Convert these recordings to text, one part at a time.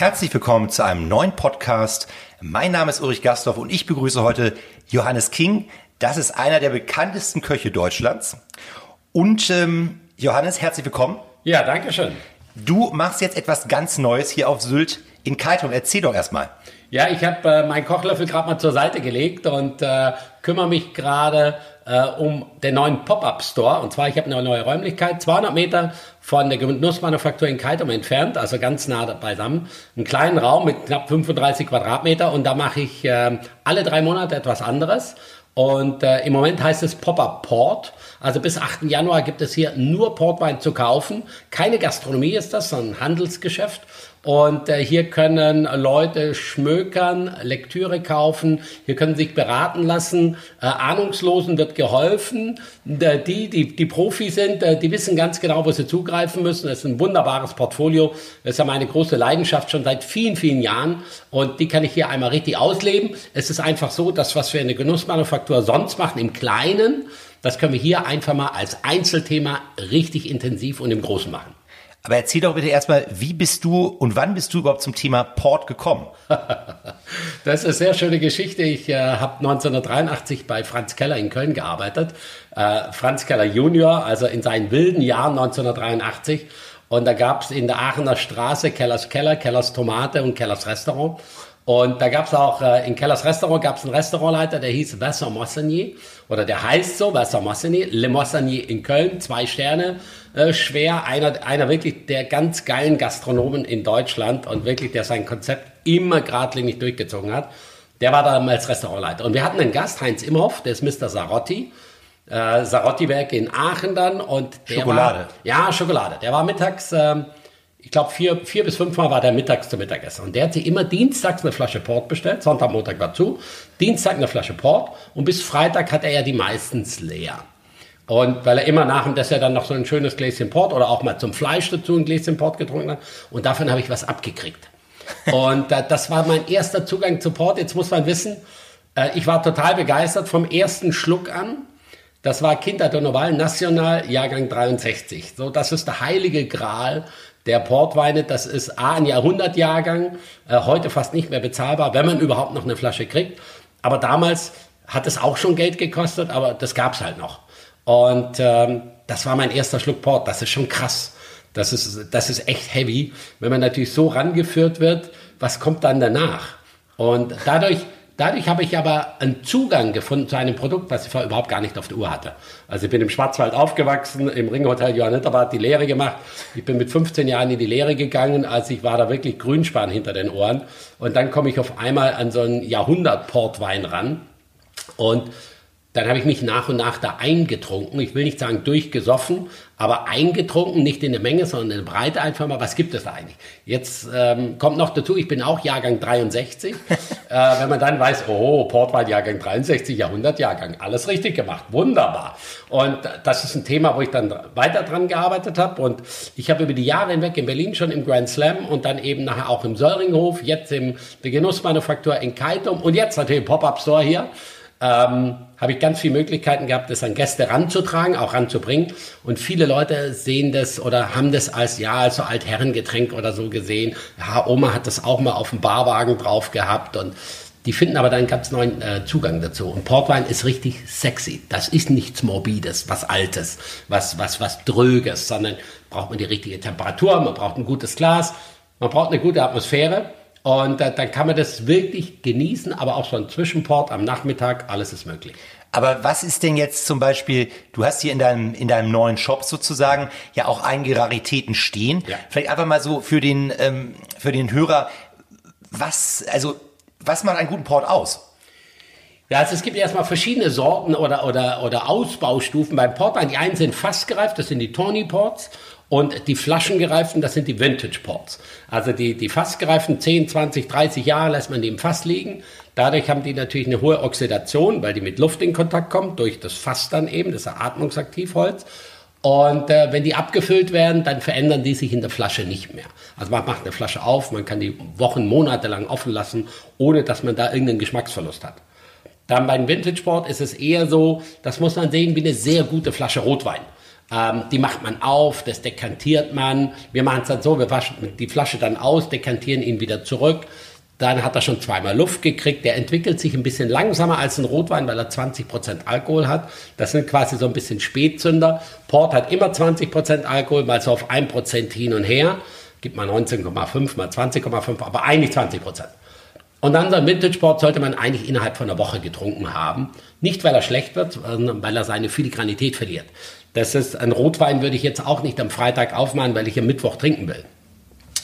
Herzlich willkommen zu einem neuen Podcast. Mein Name ist Ulrich Gastorf und ich begrüße heute Johannes King. Das ist einer der bekanntesten Köche Deutschlands. Und ähm, Johannes, herzlich willkommen. Ja, danke schön. Du machst jetzt etwas ganz Neues hier auf Sylt in Kaitum. Erzähl doch erstmal. Ja, ich habe äh, meinen Kochlöffel gerade mal zur Seite gelegt und äh, kümmere mich gerade äh, um den neuen Pop-Up-Store. Und zwar, ich habe eine neue Räumlichkeit, 200 Meter von der Genussmanufaktur in Kaitum entfernt, also ganz nah beisammen. Einen kleinen Raum mit knapp 35 Quadratmeter und da mache ich äh, alle drei Monate etwas anderes. Und äh, im Moment heißt es Pop-Up Port. Also bis 8. Januar gibt es hier nur Portwein zu kaufen. Keine Gastronomie ist das, sondern ein Handelsgeschäft. Und äh, hier können Leute schmökern, Lektüre kaufen, hier können sich beraten lassen. Äh, Ahnungslosen wird geholfen. Äh, die, die, die Profi sind, äh, die wissen ganz genau, wo sie zugreifen müssen. Es ist ein wunderbares Portfolio. Das ist ja meine große Leidenschaft schon seit vielen, vielen Jahren. Und die kann ich hier einmal richtig ausleben. Es ist einfach so, dass was wir in der Genussmanufaktur sonst machen, im Kleinen, das können wir hier einfach mal als Einzelthema richtig intensiv und im Großen machen. Aber erzähl doch bitte erstmal, wie bist du und wann bist du überhaupt zum Thema Port gekommen? das ist eine sehr schöne Geschichte. Ich äh, habe 1983 bei Franz Keller in Köln gearbeitet. Äh, Franz Keller Junior, also in seinen wilden Jahren 1983. Und da gab es in der Aachener Straße Kellers Keller, Kellers Tomate und Kellers Restaurant. Und da gab es auch, äh, in Kellers Restaurant gab es einen Restaurantleiter, der hieß Vincent Moissanier, oder der heißt so, Vincent Moissanier, Le Moissanier in Köln, zwei Sterne, äh, schwer, einer, einer wirklich der ganz geilen Gastronomen in Deutschland und wirklich, der sein Konzept immer geradlinig durchgezogen hat. Der war damals Restaurantleiter. Und wir hatten einen Gast, Heinz Imhoff, der ist Mr. Sarotti, äh, Sarotti-Werk in Aachen dann. Und Schokolade. War, ja, Schokolade. Der war mittags... Ähm, ich glaube, vier, vier bis fünfmal war der mittags zum Mittagessen. Und der hat sich immer dienstags eine Flasche Port bestellt, Sonntag, Montag dazu, Dienstag eine Flasche Port und bis Freitag hat er ja die meistens leer. Und weil er immer nach dem Dessert dann noch so ein schönes Gläschen Port oder auch mal zum Fleisch dazu ein Gläschen Port getrunken hat. Und davon habe ich was abgekriegt. Und äh, das war mein erster Zugang zu Port. Jetzt muss man wissen, äh, ich war total begeistert vom ersten Schluck an. Das war Kinder Donoval National, Jahrgang 63. So, das ist der heilige Gral der Portweine, das ist A, ein Jahrhundertjahrgang, äh, heute fast nicht mehr bezahlbar, wenn man überhaupt noch eine Flasche kriegt. Aber damals hat es auch schon Geld gekostet, aber das gab es halt noch. Und ähm, das war mein erster Schluck Port. Das ist schon krass. Das ist, das ist echt heavy, wenn man natürlich so rangeführt wird, was kommt dann danach? Und dadurch Dadurch habe ich aber einen Zugang gefunden zu einem Produkt, was ich vorher überhaupt gar nicht auf der Uhr hatte. Also ich bin im Schwarzwald aufgewachsen, im Ringhotel Johanniterbad die Lehre gemacht. Ich bin mit 15 Jahren in die Lehre gegangen, als ich war da wirklich Grünspan hinter den Ohren. Und dann komme ich auf einmal an so einen Jahrhundert-Portwein ran. Und dann habe ich mich nach und nach da eingetrunken. Ich will nicht sagen durchgesoffen, aber eingetrunken, nicht in der Menge, sondern in der Breite einfach mal. Was gibt es da eigentlich? Jetzt ähm, kommt noch dazu, ich bin auch Jahrgang 63. äh, wenn man dann weiß, oh, Portwein Jahrgang 63, Jahrhundertjahrgang, alles richtig gemacht, wunderbar. Und das ist ein Thema, wo ich dann weiter dran gearbeitet habe. Und ich habe über die Jahre hinweg in Berlin schon im Grand Slam und dann eben nachher auch im Söllringhof, jetzt im Genussmanufaktur in Kaitum und jetzt natürlich im Pop-Up-Store hier ähm, habe ich ganz viele Möglichkeiten gehabt, das an Gäste ranzutragen, auch ranzubringen. Und viele Leute sehen das oder haben das als, ja, als so Altherrengetränk oder so gesehen. Ja, Oma hat das auch mal auf dem Barwagen drauf gehabt und Die finden aber dann einen ganz neuen äh, Zugang dazu. Und Portwein ist richtig sexy. Das ist nichts Morbides, was Altes, was, was, was Dröges, sondern braucht man die richtige Temperatur, man braucht ein gutes Glas, man braucht eine gute Atmosphäre. Und äh, dann kann man das wirklich genießen, aber auch so ein Zwischenport am Nachmittag, alles ist möglich. Aber was ist denn jetzt zum Beispiel, du hast hier in deinem, in deinem neuen Shop sozusagen ja auch einige Raritäten stehen. Ja. Vielleicht einfach mal so für den, ähm, für den Hörer, was, also was macht einen guten Port aus? Ja, also es gibt erstmal verschiedene Sorten oder, oder, oder Ausbaustufen beim Portwein. Die einen sind fast gereift, das sind die Tawny Ports. Und die flaschengereiften, das sind die Vintage Ports. Also die, die fassgereiften 10, 20, 30 Jahre lässt man die im Fass liegen. Dadurch haben die natürlich eine hohe Oxidation, weil die mit Luft in Kontakt kommen, durch das Fass dann eben, das ist Atmungsaktivholz. Und äh, wenn die abgefüllt werden, dann verändern die sich in der Flasche nicht mehr. Also man macht eine Flasche auf, man kann die Wochen, Monate lang offen lassen, ohne dass man da irgendeinen Geschmacksverlust hat. Dann beim Vintage Sport ist es eher so, das muss man sehen wie eine sehr gute Flasche Rotwein. Ähm, die macht man auf, das dekantiert man. Wir machen es dann so, wir waschen die Flasche dann aus, dekantieren ihn wieder zurück. Dann hat er schon zweimal Luft gekriegt. Der entwickelt sich ein bisschen langsamer als ein Rotwein, weil er 20% Alkohol hat. Das sind quasi so ein bisschen Spätzünder. Port hat immer 20% Alkohol, mal so auf 1% hin und her. Gibt mal 19,5, mal 20,5, aber eigentlich 20%. Und dann so ein Vintage Port sollte man eigentlich innerhalb von einer Woche getrunken haben. Nicht, weil er schlecht wird, sondern weil er seine Filigranität verliert. Das ist ein Rotwein, würde ich jetzt auch nicht am Freitag aufmachen, weil ich am Mittwoch trinken will.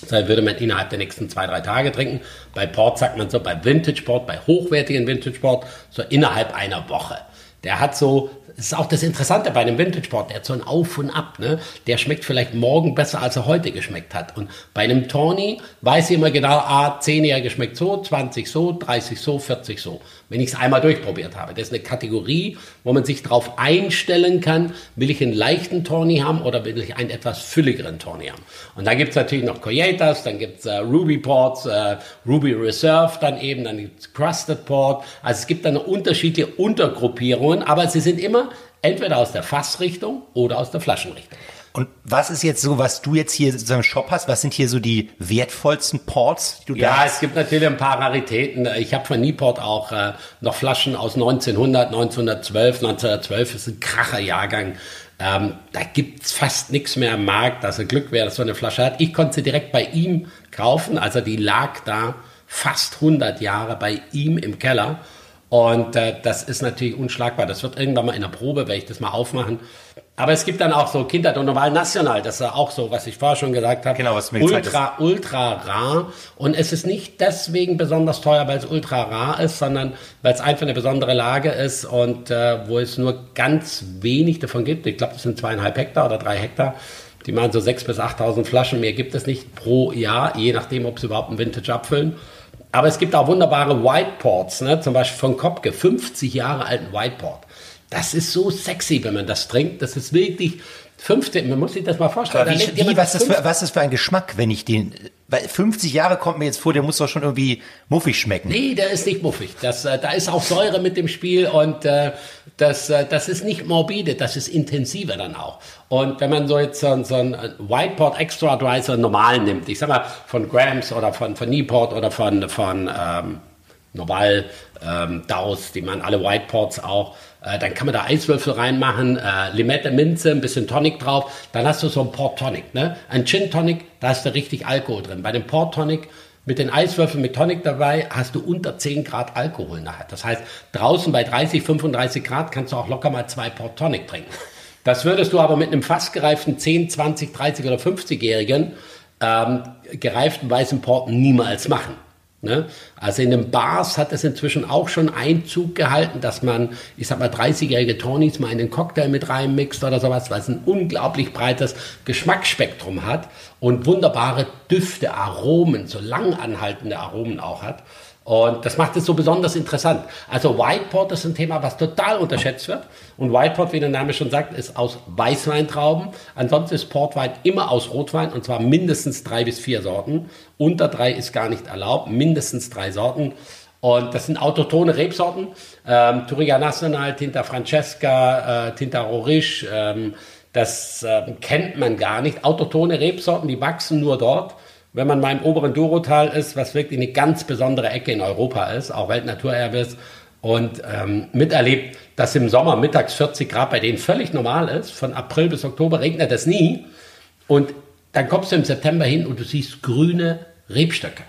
Das würde man innerhalb der nächsten zwei, drei Tage trinken. Bei Port sagt man so, bei Vintage Port, bei hochwertigen Vintage Port, so innerhalb einer Woche. Der hat so ist auch das Interessante bei einem Vintage Port, der hat so ein Auf und Ab. Ne? Der schmeckt vielleicht morgen besser, als er heute geschmeckt hat. Und bei einem Tawny weiß ich immer genau, ah, 10-Jährige schmeckt so, 20 so, 30 so, 40 so. Wenn ich es einmal durchprobiert habe. Das ist eine Kategorie, wo man sich darauf einstellen kann, will ich einen leichten Tawny haben oder will ich einen etwas fülligeren Tawny haben. Und da gibt es natürlich noch Coyetas, dann gibt es äh, Ruby Ports, äh, Ruby Reserve dann eben, dann gibt es Crusted Port. Also es gibt dann unterschiedliche Untergruppierungen, aber sie sind immer entweder aus der Fassrichtung oder aus der Flaschenrichtung. Und was ist jetzt so, was du jetzt hier sozusagen im Shop hast? Was sind hier so die wertvollsten Ports, die du Ja, es gibt natürlich ein paar Raritäten. Ich habe von Nieport auch äh, noch Flaschen aus 1900, 1912. 1912 ist ein Kracherjahrgang. Ähm, da gibt's fast nichts mehr am Markt. Also Glück wäre, dass so eine Flasche hat. Ich konnte sie direkt bei ihm kaufen. Also die lag da fast 100 Jahre bei ihm im Keller. Und äh, das ist natürlich unschlagbar. Das wird irgendwann mal in der Probe, werde ich das mal aufmachen. Aber es gibt dann auch so Kindheit und Normal National, das ist auch so, was ich vorher schon gesagt habe. Genau, was mir ultra, ist. ultra rar. Und es ist nicht deswegen besonders teuer, weil es ultra rar ist, sondern weil es einfach eine besondere Lage ist und äh, wo es nur ganz wenig davon gibt. Ich glaube, das sind zweieinhalb Hektar oder drei Hektar. Die machen so sechs bis achttausend Flaschen. Mehr gibt es nicht pro Jahr, je nachdem, ob sie überhaupt ein Vintage abfüllen. Aber es gibt auch wunderbare Whiteports, ne? zum Beispiel von Kopke, 50 Jahre alten Whiteport. Das ist so sexy, wenn man das trinkt. Das ist wirklich 15, man muss sich das mal vorstellen. Wie, wie, was, ist für, was ist für ein Geschmack, wenn ich den, weil 50 Jahre kommt mir jetzt vor, der muss doch schon irgendwie muffig schmecken. Nee, der ist nicht muffig. Das, äh, da ist auch Säure mit dem Spiel und äh, das, äh, das ist nicht morbide, das ist intensiver dann auch. Und wenn man so jetzt so, so ein Whiteport Extra Dry, so einen normalen nimmt, ich sag mal von Grams oder von, von Newport oder von, von ähm, Normal ähm, Daus, die man alle Whiteports auch, äh, dann kann man da Eiswürfel reinmachen, äh, Limette, Minze, ein bisschen Tonic drauf, dann hast du so ein Port Tonic, ne? Ein Gin Tonic, da hast du richtig Alkohol drin. Bei dem Port Tonic mit den Eiswürfeln mit Tonic dabei hast du unter 10 Grad Alkohol nachher. Das heißt, draußen bei 30, 35 Grad kannst du auch locker mal zwei Port Tonic trinken. Das würdest du aber mit einem fast gereiften 10, 20, 30 oder 50-jährigen ähm, gereiften weißen Port niemals machen. Ne? Also in den Bars hat es inzwischen auch schon Einzug gehalten, dass man, ich sag mal, 30-jährige Tonys mal in den Cocktail mit reinmixt oder sowas, weil es ein unglaublich breites Geschmacksspektrum hat und wunderbare Düfte, Aromen, so langanhaltende Aromen auch hat. Und das macht es so besonders interessant. Also Whiteport ist ein Thema, was total unterschätzt wird. Und Whiteport, wie der Name schon sagt, ist aus Weißweintrauben. Ansonsten ist Portwein immer aus Rotwein und zwar mindestens drei bis vier Sorten. Unter drei ist gar nicht erlaubt, mindestens drei Sorten. Und das sind autotone Rebsorten. Ähm, Touriga Nacional, Tinta Francesca, äh, Tinta Rorisch. Ähm, das äh, kennt man gar nicht. Autotone Rebsorten, die wachsen nur dort wenn man mal im oberen Durotal ist, was wirklich eine ganz besondere Ecke in Europa ist, auch Weltnaturerbe ist, und ähm, miterlebt, dass im Sommer mittags 40 Grad bei denen völlig normal ist. Von April bis Oktober regnet es nie. Und dann kommst du im September hin und du siehst grüne Rebstöcke,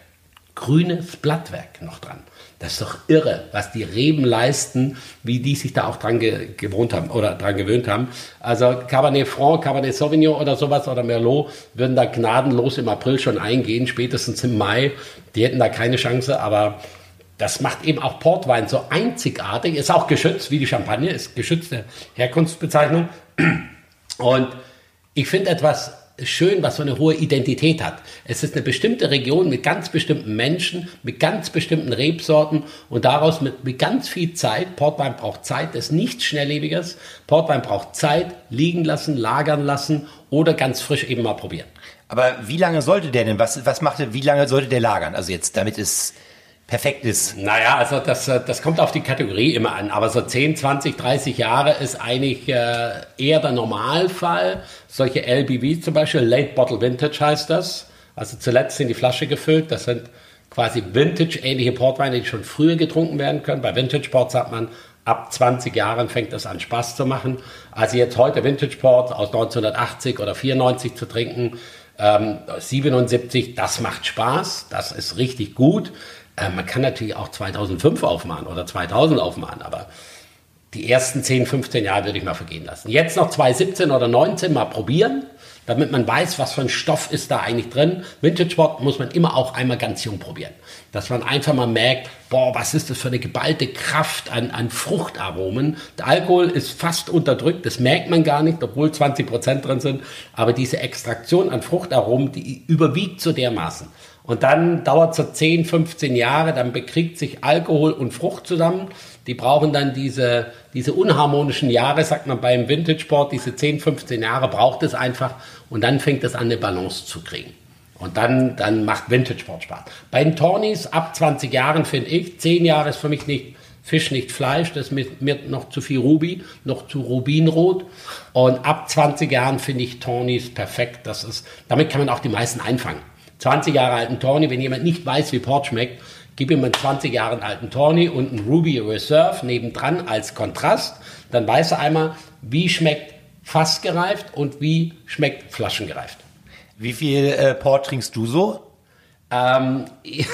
grünes Blattwerk noch dran. Das ist doch irre, was die Reben leisten, wie die sich da auch dran ge gewohnt haben oder dran gewöhnt haben. Also Cabernet Franc, Cabernet Sauvignon oder sowas oder Merlot würden da gnadenlos im April schon eingehen, spätestens im Mai. Die hätten da keine Chance, aber das macht eben auch Portwein so einzigartig. Ist auch geschützt, wie die Champagne, ist geschützte Herkunftsbezeichnung. Und ich finde etwas schön, was so eine hohe Identität hat. Es ist eine bestimmte Region mit ganz bestimmten Menschen, mit ganz bestimmten Rebsorten und daraus mit, mit ganz viel Zeit. Portwein braucht Zeit, ist nichts Schnelllebiges. Portwein braucht Zeit, liegen lassen, lagern lassen oder ganz frisch eben mal probieren. Aber wie lange sollte der denn, was, was macht, wie lange sollte der lagern? Also jetzt, damit es perfekt ist? Naja, also das, äh, das kommt auf die Kategorie immer an. Aber so 10, 20, 30 Jahre ist eigentlich äh, eher der Normalfall. Solche LBV zum Beispiel, Late Bottle Vintage heißt das. Also zuletzt sind die Flasche gefüllt. Das sind quasi Vintage-ähnliche Portweine, die schon früher getrunken werden können. Bei Vintage Ports sagt man, ab 20 Jahren fängt es an Spaß zu machen. Also jetzt heute Vintage Port aus 1980 oder 94 zu trinken, ähm, 77, das macht Spaß, das ist richtig gut. Äh, man kann natürlich auch 2005 aufmachen oder 2000 aufmachen, aber die ersten 10, 15 Jahre würde ich mal vergehen lassen. Jetzt noch 2017 oder 19 mal probieren, damit man weiß, was für ein Stoff ist da eigentlich drin. Vintage Sport muss man immer auch einmal ganz jung probieren. Dass man einfach mal merkt, boah, was ist das für eine geballte Kraft an, an Fruchtaromen. Der Alkohol ist fast unterdrückt, das merkt man gar nicht, obwohl 20 Prozent drin sind. Aber diese Extraktion an Fruchtaromen, die überwiegt so dermaßen. Und dann dauert es so 10, 15 Jahre, dann bekriegt sich Alkohol und Frucht zusammen. Die brauchen dann diese, diese unharmonischen Jahre, sagt man beim Vintage-Sport, diese 10, 15 Jahre braucht es einfach und dann fängt es an, eine Balance zu kriegen. Und dann, dann macht Vintage-Sport Spaß. Bei den Tornis ab 20 Jahren finde ich, 10 Jahre ist für mich nicht Fisch, nicht Fleisch, das ist mir, noch zu viel Ruby, noch zu Rubinrot. Und ab 20 Jahren finde ich Tornis perfekt. Das ist, damit kann man auch die meisten einfangen. 20 Jahre alten Tawny, wenn jemand nicht weiß, wie Port schmeckt, gib ihm einen 20 Jahre alten Tawny und einen Ruby Reserve nebendran als Kontrast, dann weiß er einmal, wie schmeckt fassgereift und wie schmeckt flaschengereift. Wie viel äh, Port trinkst du so? Ähm,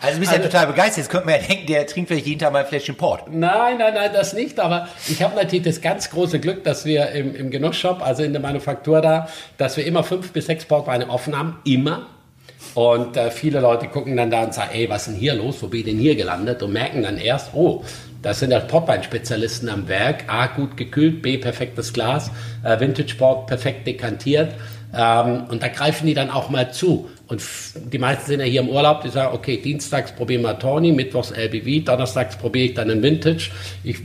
also du bist also, ja total begeistert. Jetzt könnte man ja denken, der trinkt vielleicht jeden Tag mal ein Fläschchen Port. Nein, nein, nein, das nicht. Aber ich habe natürlich das ganz große Glück, dass wir im, im Genussshop, also in der Manufaktur da, dass wir immer fünf bis sechs Portweine offen haben. Immer. Und äh, viele Leute gucken dann da und sagen, ey, was ist denn hier los? Wo bin ich denn hier gelandet? Und merken dann erst, oh, das sind ja Portwein-Spezialisten am Werk. A, gut gekühlt, B, perfektes Glas, äh, Vintage Port perfekt dekantiert. Ähm, und da greifen die dann auch mal zu. Und die meisten sind ja hier im Urlaub, die sagen, okay, dienstags probieren wir Tawny, mittwochs LBV, donnerstags probiere ich dann einen Vintage. Ich,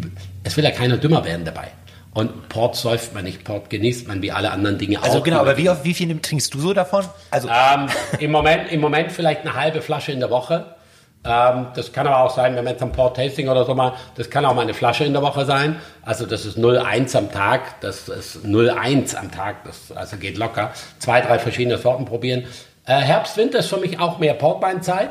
es will ja keiner dümmer werden dabei. Und Port säuft man nicht, Port genießt man wie alle anderen Dinge also auch. Also genau, aber wie, wie viel trinkst du so davon? Also ähm, im, Moment, Im Moment vielleicht eine halbe Flasche in der Woche. Ähm, das kann aber auch sein, wenn man jetzt ein Port Tasting oder so mal, das kann auch mal eine Flasche in der Woche sein. Also das ist 0,1 am Tag, das ist 0,1 am Tag, das also geht locker. Zwei, drei verschiedene Sorten probieren. Äh, Herbst, Winter ist für mich auch mehr Portweinzeit.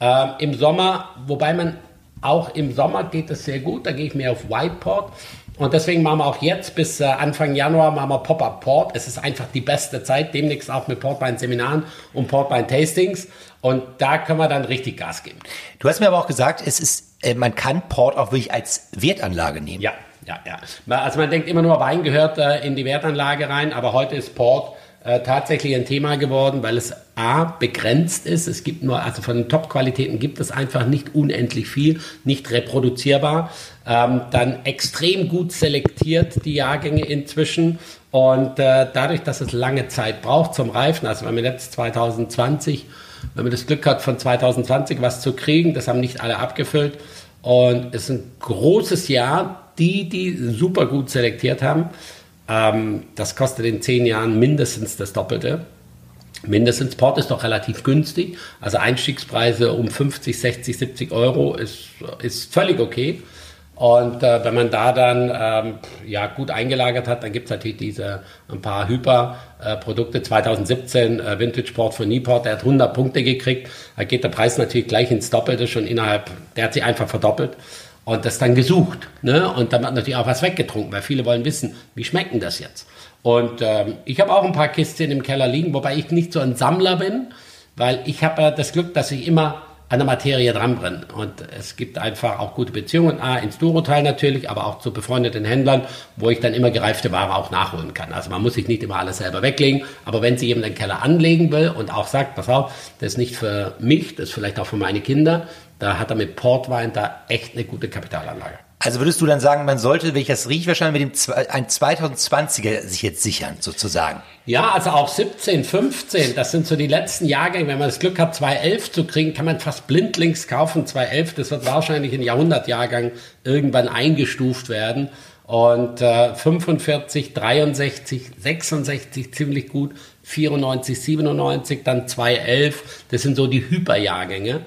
Äh, Im Sommer, wobei man auch im Sommer geht es sehr gut, da gehe ich mehr auf White Port. Und deswegen machen wir auch jetzt bis äh, Anfang Januar machen wir Pop-Up Port. Es ist einfach die beste Zeit, demnächst auch mit Portwein-Seminaren und Portwein-Tastings. Und da können wir dann richtig Gas geben. Du hast mir aber auch gesagt, es ist, äh, man kann Port auch wirklich als Wertanlage nehmen. Ja, ja, ja. Also man denkt immer nur, Wein gehört äh, in die Wertanlage rein, aber heute ist Port äh, tatsächlich ein Thema geworden, weil es A begrenzt ist. Es gibt nur, also von den Top-Qualitäten gibt es einfach nicht unendlich viel, nicht reproduzierbar. Ähm, dann extrem gut selektiert die Jahrgänge inzwischen und äh, dadurch, dass es lange Zeit braucht zum Reifen, also wenn man jetzt 2020, wenn man das Glück hat, von 2020 was zu kriegen, das haben nicht alle abgefüllt und es ist ein großes Jahr, die, die super gut selektiert haben. Ähm, das kostet in zehn Jahren mindestens das Doppelte. Mindestens Port ist doch relativ günstig. Also Einstiegspreise um 50, 60, 70 Euro ist, ist völlig okay. Und äh, wenn man da dann ähm, ja, gut eingelagert hat, dann gibt es natürlich diese ein paar Hyper-Produkte. Äh, 2017 äh, Vintage Sport von Newport, der hat 100 Punkte gekriegt. Da geht der Preis natürlich gleich ins Doppelte, schon innerhalb, der hat sich einfach verdoppelt. Und das dann gesucht. Ne? Und dann hat natürlich auch was weggetrunken, weil viele wollen wissen, wie schmeckt denn das jetzt? Und ähm, ich habe auch ein paar Kisten im Keller liegen, wobei ich nicht so ein Sammler bin, weil ich habe äh, das Glück, dass ich immer an der Materie dranbrennen. Und es gibt einfach auch gute Beziehungen, A, ins Duro-Teil natürlich, aber auch zu befreundeten Händlern, wo ich dann immer gereifte Ware auch nachholen kann. Also man muss sich nicht immer alles selber weglegen, aber wenn sich jemand den Keller anlegen will und auch sagt, pass auf, das ist nicht für mich, das ist vielleicht auch für meine Kinder, da hat er mit Portwein da echt eine gute Kapitalanlage. Also würdest du dann sagen, man sollte, wenn ich das rieche, wahrscheinlich mit dem ein 2020er sich jetzt sichern, sozusagen? Ja, also auch 17, 15, das sind so die letzten Jahrgänge. Wenn man das Glück hat, 211 zu kriegen, kann man fast blindlings kaufen. 211, das wird wahrscheinlich in Jahrhundertjahrgang irgendwann eingestuft werden. Und äh, 45, 63, 66 ziemlich gut, 94, 97, dann 211, das sind so die Hyperjahrgänge.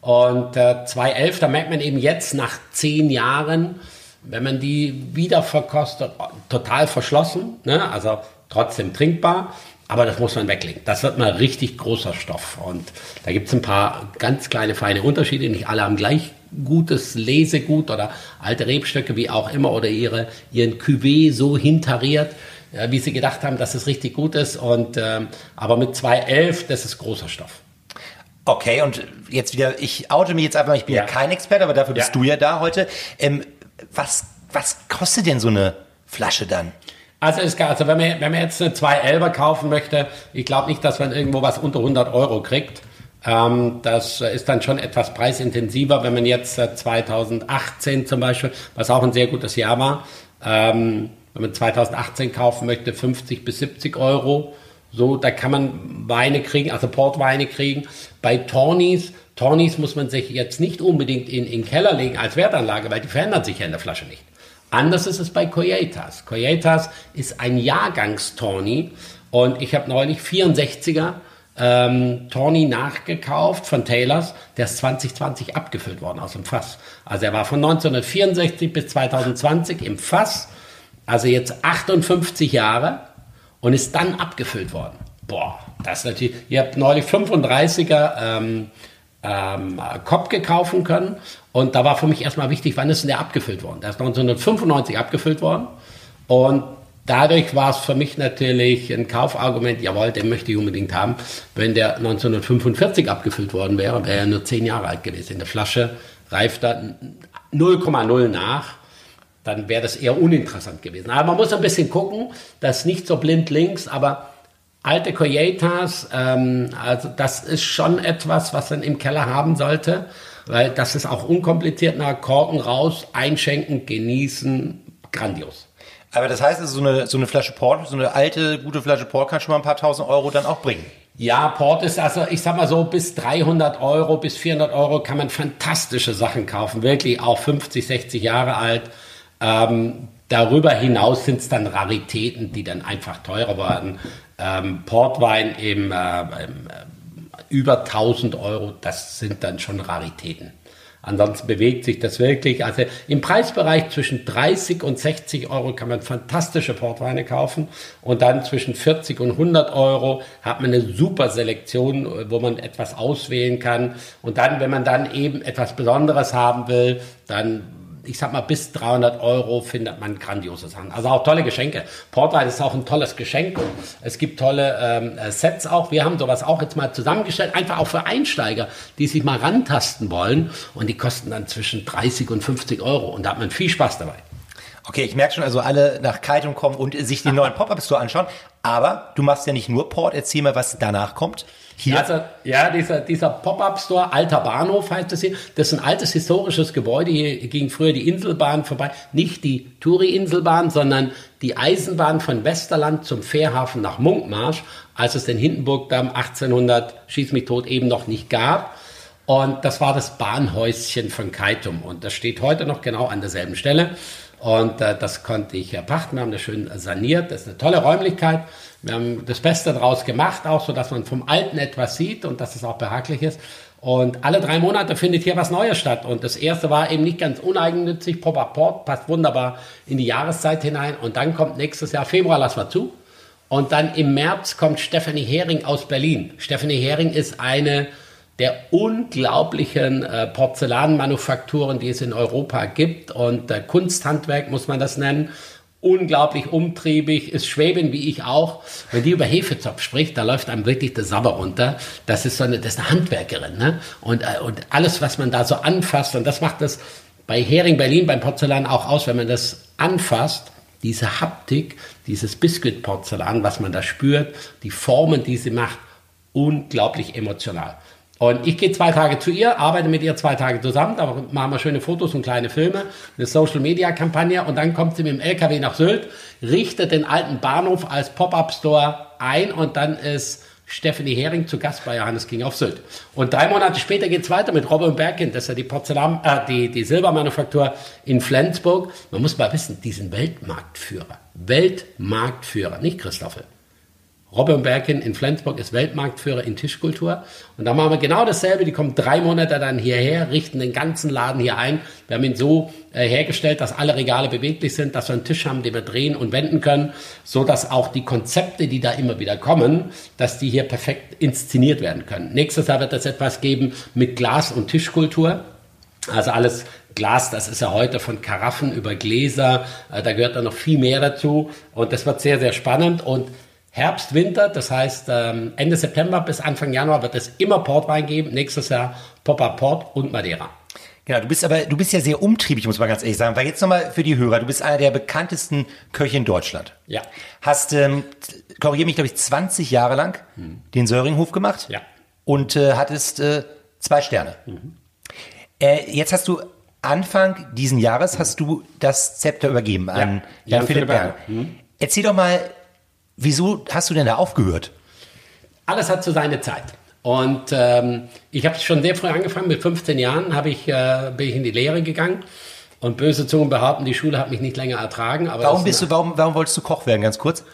Und äh, 2011, da merkt man eben jetzt nach zehn Jahren, wenn man die wieder verkostet, total verschlossen, ne? also trotzdem trinkbar, aber das muss man weglegen. Das wird mal richtig großer Stoff. Und da gibt es ein paar ganz kleine, feine Unterschiede. Nicht alle haben gleich gutes Lesegut oder alte Rebstöcke, wie auch immer, oder ihre, ihren Cuvée so hintariert, äh, wie sie gedacht haben, dass es richtig gut ist. Und, äh, aber mit 211, das ist großer Stoff. Okay, und jetzt wieder, ich oute mich jetzt einfach, ich bin ja, ja kein Experte, aber dafür bist ja. du ja da heute. Ähm, was, was kostet denn so eine Flasche dann? Also, ist, also wenn, man, wenn man jetzt eine 211er kaufen möchte, ich glaube nicht, dass man irgendwo was unter 100 Euro kriegt. Ähm, das ist dann schon etwas preisintensiver, wenn man jetzt 2018 äh, zum Beispiel, was auch ein sehr gutes Jahr war, ähm, wenn man 2018 kaufen möchte, 50 bis 70 Euro. So, da kann man Weine kriegen, also Portweine kriegen. Bei Tornis, Tornis muss man sich jetzt nicht unbedingt in, in den Keller legen als Wertanlage, weil die verändern sich ja in der Flasche nicht. Anders ist es bei Coyetas. Coyetas ist ein Jahrgangstorni und ich habe neulich 64er ähm, Tawny nachgekauft von Taylors. Der ist 2020 abgefüllt worden aus dem Fass. Also er war von 1964 bis 2020 im Fass, also jetzt 58 Jahre und ist dann abgefüllt worden. Boah, das ist natürlich, ihr habt neulich 35er ähm, ähm, Kopf gekaufen können und da war für mich erstmal wichtig, wann ist denn der abgefüllt worden? Der ist 1995 abgefüllt worden und dadurch war es für mich natürlich ein Kaufargument, jawohl, den möchte ich unbedingt haben. Wenn der 1945 abgefüllt worden wäre, wäre er nur 10 Jahre alt gewesen. In der Flasche reift er 0,0 nach dann wäre das eher uninteressant gewesen. Aber man muss ein bisschen gucken, dass nicht so blind links, aber alte Coyetas, ähm, also das ist schon etwas, was man im Keller haben sollte, weil das ist auch unkompliziert, nach Korken raus, einschenken, genießen, grandios. Aber das heißt, so eine, so eine Flasche Port, so eine alte, gute Flasche Port kann schon mal ein paar tausend Euro dann auch bringen. Ja, Port ist also, ich sag mal so, bis 300 Euro, bis 400 Euro kann man fantastische Sachen kaufen. Wirklich auch 50, 60 Jahre alt. Ähm, darüber hinaus sind es dann Raritäten, die dann einfach teurer werden. Ähm, Portwein im, äh, im, äh, über 1000 Euro, das sind dann schon Raritäten. Ansonsten bewegt sich das wirklich. Also im Preisbereich zwischen 30 und 60 Euro kann man fantastische Portweine kaufen. Und dann zwischen 40 und 100 Euro hat man eine super Selektion, wo man etwas auswählen kann. Und dann, wenn man dann eben etwas Besonderes haben will, dann ich sag mal, bis 300 Euro findet man grandiose Sachen. Also auch tolle Geschenke. Portwein ist auch ein tolles Geschenk es gibt tolle ähm, äh, Sets auch. Wir haben sowas auch jetzt mal zusammengestellt, einfach auch für Einsteiger, die sich mal rantasten wollen und die kosten dann zwischen 30 und 50 Euro und da hat man viel Spaß dabei. Okay, ich merke schon, also alle nach Kaitum kommen und sich die neuen Pop-Up-Store anschauen. Aber du machst ja nicht nur Port, erzähl mal, was danach kommt. Hier? Also, ja, dieser, dieser Pop-Up-Store, Alter Bahnhof heißt das hier. Das ist ein altes historisches Gebäude. Hier ging früher die Inselbahn vorbei. Nicht die Touri-Inselbahn, sondern die Eisenbahn von Westerland zum Fährhafen nach Munkmarsch, als es den Hindenburgdamm 1800, schieß mich tot, eben noch nicht gab. Und das war das Bahnhäuschen von Kaitum. Und das steht heute noch genau an derselben Stelle. Und äh, das konnte ich erpachten. Wir haben das schön saniert. Das ist eine tolle Räumlichkeit. Wir haben das Beste daraus gemacht, auch so, dass man vom Alten etwas sieht und dass es auch behaglich ist. Und alle drei Monate findet hier was Neues statt. Und das erste war eben nicht ganz uneigennützig. Pop-Up Port passt wunderbar in die Jahreszeit hinein. Und dann kommt nächstes Jahr, Februar lassen wir zu. Und dann im März kommt Stephanie Hering aus Berlin. Stephanie Hering ist eine der unglaublichen äh, Porzellanmanufakturen, die es in Europa gibt. Und äh, Kunsthandwerk muss man das nennen unglaublich umtriebig, ist Schwäbin wie ich auch. Wenn die über Hefezopf spricht, da läuft einem wirklich der Sabber runter. Das ist so eine, das ist eine Handwerkerin, ne? Und, äh, und alles, was man da so anfasst, und das macht das bei Hering Berlin beim Porzellan auch aus, wenn man das anfasst, diese Haptik, dieses Biskuitporzellan, was man da spürt, die Formen, die sie macht, unglaublich emotional. Und ich gehe zwei Tage zu ihr, arbeite mit ihr zwei Tage zusammen, da machen wir schöne Fotos und kleine Filme, eine Social-Media-Kampagne und dann kommt sie mit dem LKW nach Sylt, richtet den alten Bahnhof als Pop-Up-Store ein und dann ist Stephanie Hering zu Gast bei Johannes King auf Sylt. Und drei Monate später geht es weiter mit Robin Bergkind, das ist ja die Porzellan, äh, die, die Silbermanufaktur in Flensburg. Man muss mal wissen, diesen Weltmarktführer, Weltmarktführer, nicht Christoffel, Robin Berkin in Flensburg ist Weltmarktführer in Tischkultur. Und da machen wir genau dasselbe. Die kommen drei Monate dann hierher, richten den ganzen Laden hier ein. Wir haben ihn so äh, hergestellt, dass alle Regale beweglich sind, dass wir einen Tisch haben, den wir drehen und wenden können, so dass auch die Konzepte, die da immer wieder kommen, dass die hier perfekt inszeniert werden können. Nächstes Jahr wird es etwas geben mit Glas- und Tischkultur. Also alles Glas, das ist ja heute von Karaffen über Gläser, äh, da gehört dann noch viel mehr dazu. Und das wird sehr, sehr spannend. Und Herbst, Winter, das heißt ähm, Ende September bis Anfang Januar wird es immer Portwein geben, nächstes Jahr Pop-Up Port und Madeira. Genau, du bist aber, du bist ja sehr umtriebig, muss man ganz ehrlich sagen. Weil jetzt nochmal für die Hörer, du bist einer der bekanntesten Köche in Deutschland. Ja. Hast, ähm, korrigiere mich, glaube ich, 20 Jahre lang hm. den Söringhof gemacht. Ja. Und äh, hattest äh, zwei Sterne. Mhm. Äh, jetzt hast du Anfang diesen Jahres hast du das Zepter übergeben an ja. Jan Philipp Berger. Mhm. Erzähl doch mal, Wieso hast du denn da aufgehört? Alles hat so seine Zeit. Und ähm, ich habe schon sehr früh angefangen. Mit 15 Jahren ich, äh, bin ich in die Lehre gegangen. Und böse Zungen behaupten, die Schule hat mich nicht länger ertragen. warum, bist du, warum, warum wolltest du Koch werden, ganz kurz?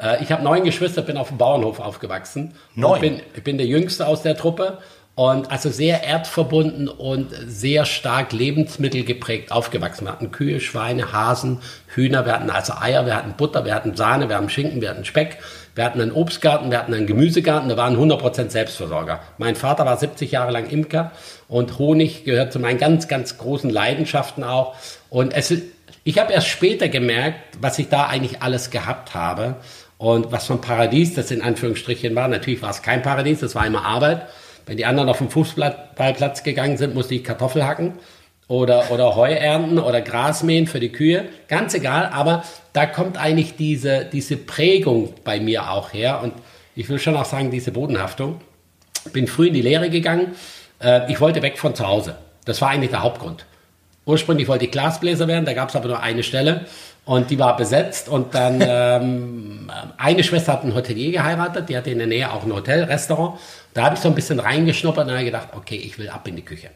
Äh, ich habe neun Geschwister, bin auf dem Bauernhof aufgewachsen. Neun? Bin, ich bin der Jüngste aus der Truppe. Und also sehr erdverbunden und sehr stark lebensmittelgeprägt aufgewachsen. Wir hatten Kühe, Schweine, Hasen, Hühner, wir hatten also Eier, wir hatten Butter, wir hatten Sahne, wir hatten Schinken, wir hatten Speck, wir hatten einen Obstgarten, wir hatten einen Gemüsegarten, wir waren 100% Selbstversorger. Mein Vater war 70 Jahre lang Imker und Honig gehört zu meinen ganz, ganz großen Leidenschaften auch. Und es, ich habe erst später gemerkt, was ich da eigentlich alles gehabt habe und was von Paradies das in Anführungsstrichen war. Natürlich war es kein Paradies, es war immer Arbeit. Wenn die anderen auf den Fußballplatz gegangen sind, musste ich Kartoffel hacken oder, oder Heu ernten oder Gras mähen für die Kühe. Ganz egal, aber da kommt eigentlich diese, diese Prägung bei mir auch her. Und ich will schon auch sagen, diese Bodenhaftung. Bin früh in die Lehre gegangen. Äh, ich wollte weg von zu Hause. Das war eigentlich der Hauptgrund. Ursprünglich wollte ich Glasbläser werden, da gab es aber nur eine Stelle und die war besetzt. Und dann ähm, eine Schwester hat einen Hotelier geheiratet, die hatte in der Nähe auch ein Hotel, Restaurant. Da habe ich so ein bisschen reingeschnuppert und habe gedacht, okay, ich will ab in die Küche.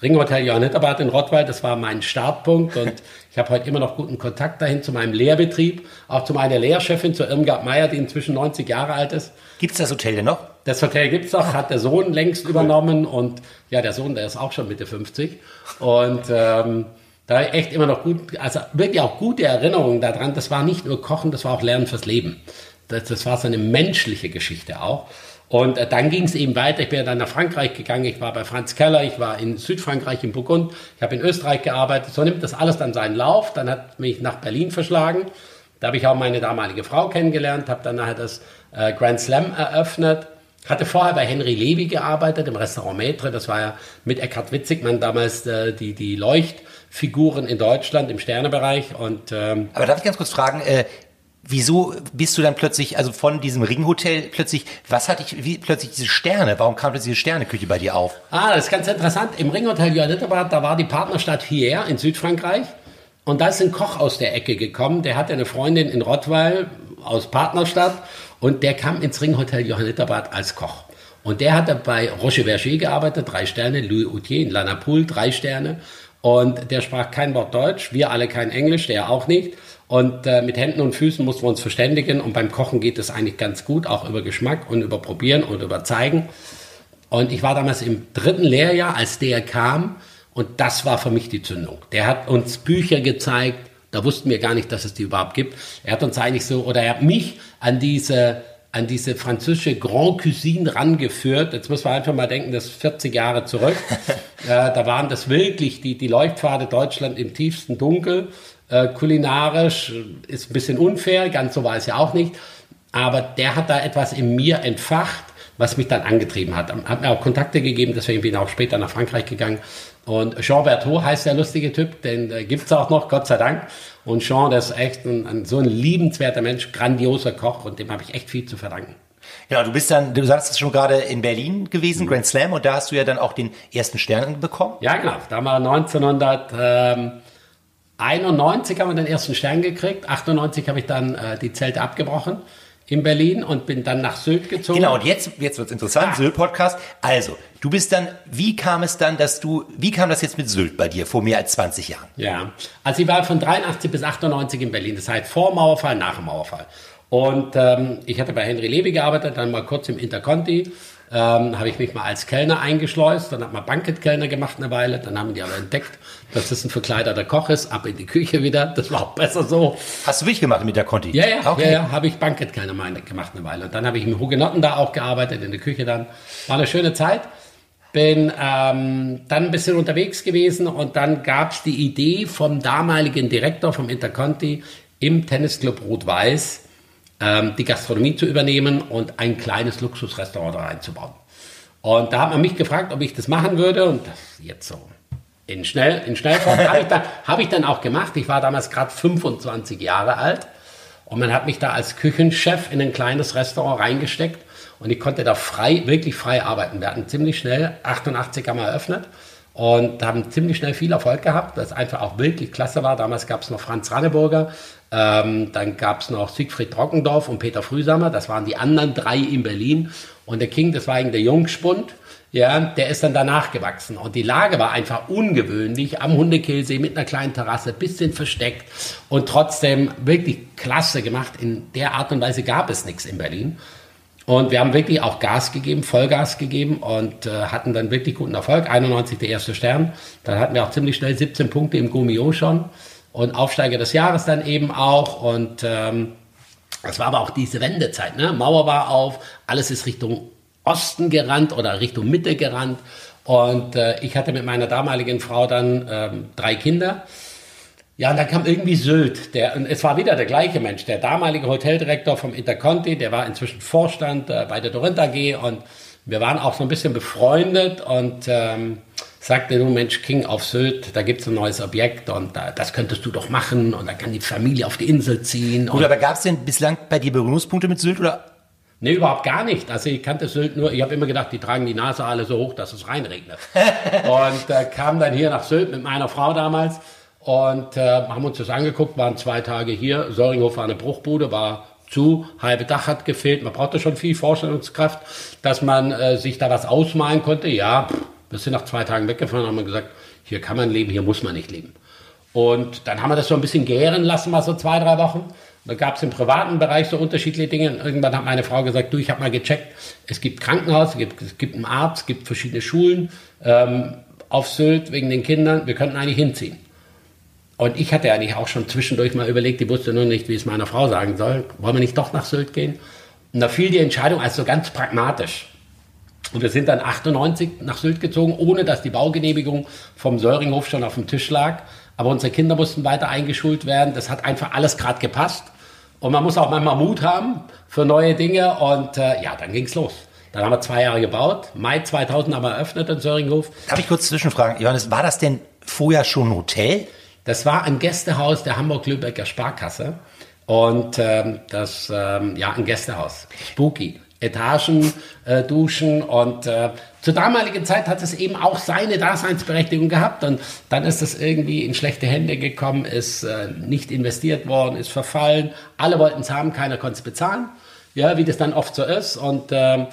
Ringhotel Johanniterbad in Rottweil, das war mein Startpunkt und ich habe heute immer noch guten Kontakt dahin zu meinem Lehrbetrieb, auch zu meiner Lehrchefin, zu Irmgard Meyer, die inzwischen 90 Jahre alt ist. Gibt es das Hotel denn noch? Das Hotel gibt es noch, hat der Sohn längst cool. übernommen und ja, der Sohn, der ist auch schon Mitte 50 und ähm, da echt immer noch gut, also wirklich auch gute Erinnerungen daran. Das war nicht nur Kochen, das war auch Lernen fürs Leben. Das, das war so eine menschliche Geschichte auch. Und äh, dann ging es eben weiter. Ich bin dann nach Frankreich gegangen. Ich war bei Franz Keller, ich war in Südfrankreich, in Burgund, ich habe in Österreich gearbeitet. So nimmt das alles dann seinen Lauf. Dann hat mich nach Berlin verschlagen. Da habe ich auch meine damalige Frau kennengelernt, habe dann nachher das äh, Grand Slam eröffnet. Hatte vorher bei Henry Levy gearbeitet, im Restaurant Maitre. Das war ja mit Eckhard Witzigmann damals äh, die, die Leuchtfiguren in Deutschland im Sternebereich. Und, ähm, Aber darf ich ganz kurz fragen, äh, Wieso bist du dann plötzlich, also von diesem Ringhotel plötzlich, was hatte ich, wie plötzlich diese Sterne? Warum kam plötzlich diese Sterneküche bei dir auf? Ah, das ist ganz interessant. Im Ringhotel Johanniterbad, da war die Partnerstadt Hier in Südfrankreich. Und da ist ein Koch aus der Ecke gekommen, der hatte eine Freundin in Rottweil aus Partnerstadt und der kam ins Ringhotel Johanniterbad als Koch. Und der hatte bei Rocher Verger gearbeitet, drei Sterne, Louis Outier in Lanapoul, drei Sterne. Und der sprach kein Wort Deutsch, wir alle kein Englisch, der auch nicht. Und äh, mit Händen und Füßen mussten wir uns verständigen. Und beim Kochen geht es eigentlich ganz gut, auch über Geschmack und über Probieren und über Zeigen. Und ich war damals im dritten Lehrjahr, als der kam. Und das war für mich die Zündung. Der hat uns Bücher gezeigt. Da wussten wir gar nicht, dass es die überhaupt gibt. Er hat uns eigentlich so, oder er hat mich an diese, an diese französische Grand Cuisine rangeführt. Jetzt muss man einfach mal denken, das ist 40 Jahre zurück. äh, da waren das wirklich die, die Leuchtpfade Deutschland im tiefsten Dunkel. Äh, kulinarisch ist ein bisschen unfair, ganz so war es ja auch nicht. Aber der hat da etwas in mir entfacht, was mich dann angetrieben hat. Hat mir auch Kontakte gegeben, deswegen bin ich auch später nach Frankreich gegangen. Und Jean Berthaud heißt der lustige Typ, den äh, gibt's auch noch, Gott sei Dank. Und Jean, der ist echt ein, ein so ein liebenswerter Mensch, grandioser Koch und dem habe ich echt viel zu verdanken. Genau, du bist dann, du sagst es schon gerade in Berlin gewesen, Grand Slam, und da hast du ja dann auch den ersten Stern bekommen. Ja, genau. Da haben wir 1991 haben wir den ersten Stern gekriegt. 98 habe ich dann äh, die Zelte abgebrochen in Berlin und bin dann nach Sylt gezogen. Genau, und jetzt, jetzt wird's interessant, Ah. Sylt-Podcast. Also, du bist dann, wie kam es dann, dass du, wie kam das jetzt mit Sylt bei dir vor mehr als 20 Jahren? Ja, also ich war von 83 bis 98 in Berlin, das heißt vor Mauerfall, nach dem Mauerfall. Und ähm, ich hatte bei Henry Levy gearbeitet, dann mal kurz im Interconti, ähm, habe ich mich mal als Kellner eingeschleust, dann hat man Banketkellner gemacht eine Weile, dann haben die aber entdeckt, dass das ein verkleideter Koch ist, ab in die Küche wieder, das war auch besser so. Hast du wirklich gemacht mit der Conti? Ja, ja, okay. ja, ja habe ich Banketkellner meine- gemacht eine Weile. Und dann habe ich im Hugenotten da auch gearbeitet, in der Küche dann. War eine schöne Zeit. Bin ähm, dann ein bisschen unterwegs gewesen und dann gab es die Idee vom damaligen Direktor vom Interconti im Tennisclub Rot-Weiß, ähm, die Gastronomie zu übernehmen und ein kleines Luxusrestaurant da reinzubauen. Und da hat man mich gefragt, ob ich das machen würde und das jetzt so in, schnell, in Schnellform habe ich, dann- habe ich dann auch gemacht. Ich war damals gerade 25 Jahre alt und man hat mich da als Küchenchef in ein kleines Restaurant reingesteckt und ich konnte da frei, wirklich frei arbeiten. Wir hatten ziemlich schnell, 88 haben wir eröffnet und haben ziemlich schnell viel Erfolg gehabt, was einfach auch wirklich klasse war. Damals gab es noch Franz Ranneburger, ähm, dann gab es noch Siegfried Trockendorf und Peter Frühsamer, das waren die anderen drei in Berlin und der King, das war eigentlich der Jungspund. Ja, der ist dann danach gewachsen. Und die Lage war einfach ungewöhnlich am Hundekielsee mit einer kleinen Terrasse, bisschen versteckt und trotzdem wirklich klasse gemacht. In der Art und Weise gab es nichts in Berlin. Und wir haben wirklich auch Gas gegeben, Vollgas gegeben und äh, hatten dann wirklich guten Erfolg. 91 der erste Stern. Dann hatten wir auch ziemlich schnell 17 Punkte im Gomio schon. Und Aufsteiger des Jahres dann eben auch. Und ähm, das war aber auch diese Wendezeit. Ne? Mauer war auf, alles ist Richtung Osten gerannt oder Richtung Mitte gerannt. Und äh, ich hatte mit meiner damaligen Frau dann ähm, drei Kinder. Ja, und dann kam irgendwie Sylt. Der, und es war wieder der gleiche Mensch, der damalige Hoteldirektor vom Interconti, der war inzwischen Vorstand äh, bei der Dorint AG und wir waren auch so ein bisschen befreundet und ähm, sagte, du Mensch, King auf Sylt, da gibt's ein neues Objekt und äh, das könntest du doch machen und dann kann die Familie auf die Insel ziehen. Gut, aber gab es denn bislang bei dir Berührungspunkte mit Sylt oder? Nee, überhaupt gar nicht. Also ich kannte Sylt nur, ich habe immer gedacht, die tragen die Nase alle so hoch, dass es reinregnet. und äh, kam dann hier nach Sylt mit meiner Frau damals und äh, haben uns das angeguckt, waren zwei Tage hier. Söringhof war eine Bruchbude, war zu, halbe Dach hat gefehlt. Man brauchte schon viel Vorstellungskraft, dass man äh, sich da was ausmalen konnte. Ja, wir sind nach zwei Tagen weggefahren, haben wir gesagt, hier kann man leben, hier muss man nicht leben. Und dann haben wir das so ein bisschen gären lassen, mal so zwei, drei Wochen. Da gab es im privaten Bereich so unterschiedliche Dinge. Und irgendwann hat meine Frau gesagt, du, ich habe mal gecheckt, es gibt Krankenhaus, es gibt, es gibt einen Arzt, es gibt verschiedene Schulen ähm, auf Sylt wegen den Kindern. Wir könnten eigentlich hinziehen. Und ich hatte eigentlich auch schon zwischendurch mal überlegt, ich wusste nur nicht, wie es meiner Frau sagen soll. Wollen wir nicht doch nach Sylt gehen? Und da fiel die Entscheidung also ganz pragmatisch. Und wir sind dann 98 nach Sylt gezogen, ohne dass die Baugenehmigung vom Söringhof schon auf dem Tisch lag. Aber unsere Kinder mussten weiter eingeschult werden. Das hat einfach alles gerade gepasst. Und man muss auch manchmal Mut haben für neue Dinge. Und äh, ja, dann ging's los. Dann haben wir zwei Jahre gebaut. Mai 2000 haben wir eröffnet in Söringhof. Darf ich kurz zwischenfragen, Johannes, war das denn vorher schon ein Hotel? Das war ein Gästehaus der Hamburg-Lübecker Sparkasse. Und ähm, das, ähm, ja, ein Gästehaus. Spooky. Etagen, äh, Duschen und äh, zur damaligen Zeit hat es eben auch seine Daseinsberechtigung gehabt und dann ist es irgendwie in schlechte Hände gekommen, ist äh, nicht investiert worden, ist verfallen. Alle wollten es haben, keiner konnte es bezahlen. Ja, wie das dann oft so ist und ähm,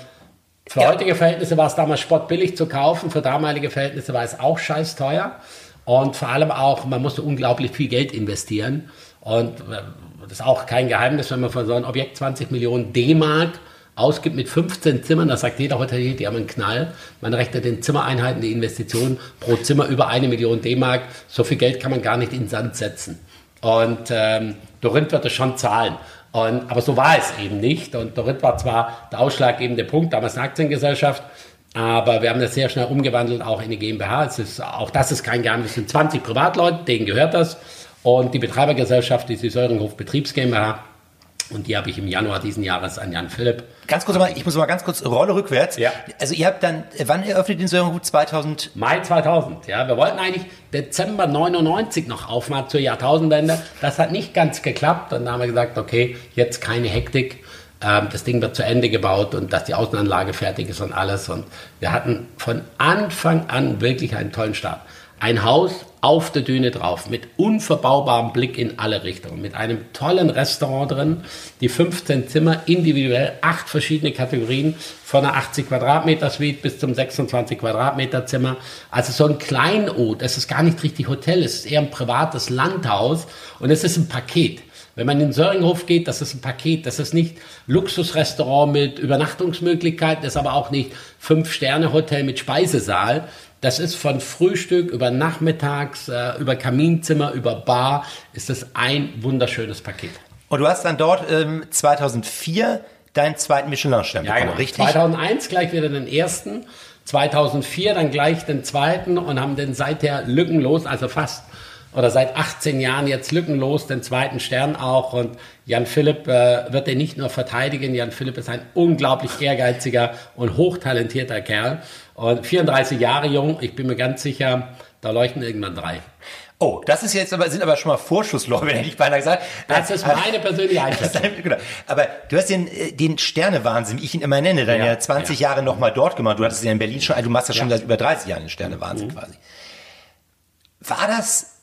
für Ja. heutige Verhältnisse war es damals spottbillig zu kaufen, für damalige Verhältnisse war es auch scheiß teuer. Und vor allem auch, man musste unglaublich viel Geld investieren. Und äh, das ist auch kein Geheimnis, wenn man für so ein Objekt 20 Millionen D-Mark ausgibt mit 15 Zimmern, das sagt jeder Hotelier, die haben einen Knall. Man rechnet den Zimmereinheiten die Investition pro Zimmer über eine Million D-Mark. So viel Geld kann man gar nicht in den Sand setzen. Und ähm, Dorinth wird es schon zahlen. Und, aber so war es eben nicht. Und Dorinth war zwar der ausschlaggebende Punkt, damals eine Aktiengesellschaft, aber wir haben das sehr schnell umgewandelt, auch in die GmbH. Es ist, auch das ist kein Geheimnis. Es sind 20 Privatleute, denen gehört das. Und die Betreibergesellschaft ist die Söringhof Betriebs GmbH. Und die habe ich im Januar diesen Jahres an Jan Philipp. Ganz kurz mal, ich muss mal ganz kurz Rolle rückwärts. Ja. Also ihr habt dann, wann eröffnet den Söringhof 2000? Mai 2000, ja. Wir wollten eigentlich Dezember 99 noch aufmachen zur Jahrtausendwende. Das hat nicht ganz geklappt. Und da haben wir gesagt, okay, jetzt keine Hektik. Ähm, das Ding wird zu Ende gebaut und dass die Außenanlage fertig ist und alles. Und wir hatten von Anfang an wirklich einen tollen Start. Ein Haus auf der Düne drauf, mit unverbaubarem Blick in alle Richtungen, mit einem tollen Restaurant drin, die 15 Zimmer individuell, acht verschiedene Kategorien, von einer 80 Quadratmeter Suite bis zum 26 Quadratmeter Zimmer. Also so ein Kleinod, es ist gar nicht richtig Hotel, es ist eher ein privates Landhaus und es ist ein Paket. Wenn man in den Söringhof geht, das ist ein Paket, das ist nicht Luxusrestaurant mit Übernachtungsmöglichkeiten, das ist aber auch nicht Fünf-Sterne-Hotel mit Speisesaal, das ist von Frühstück über Nachmittags, äh, über Kaminzimmer, über Bar, ist das ein wunderschönes Paket. Und du hast dann dort ähm, 2004 deinen zweiten Michelin-Stern Ja, bekommen, genau. richtig? 2001 gleich wieder den ersten, 2004 dann gleich den zweiten und haben den seither lückenlos, also fast oder seit 18 Jahren jetzt lückenlos den zweiten Stern auch. Und Jan Philipp äh, wird den nicht nur verteidigen. Jan Philipp ist ein unglaublich ehrgeiziger und hochtalentierter Kerl. Und 34 Jahre jung. Ich bin mir ganz sicher, da leuchten irgendwann drei. Oh, das ist jetzt aber, sind aber schon mal Vorschusslorbeeren, hätte ich beinahe gesagt. Das ist meine persönliche Einschätzung. ein- genau. Aber du hast den, äh, den Sternewahnsinn, wie ich ihn immer nenne, dann ja, Ja, 20 ja. Jahre nochmal dort gemacht. Du hattest ja in Berlin schon, also du machst ja schon Ja. seit über 30 Jahren den Sternewahnsinn Mhm. quasi. War das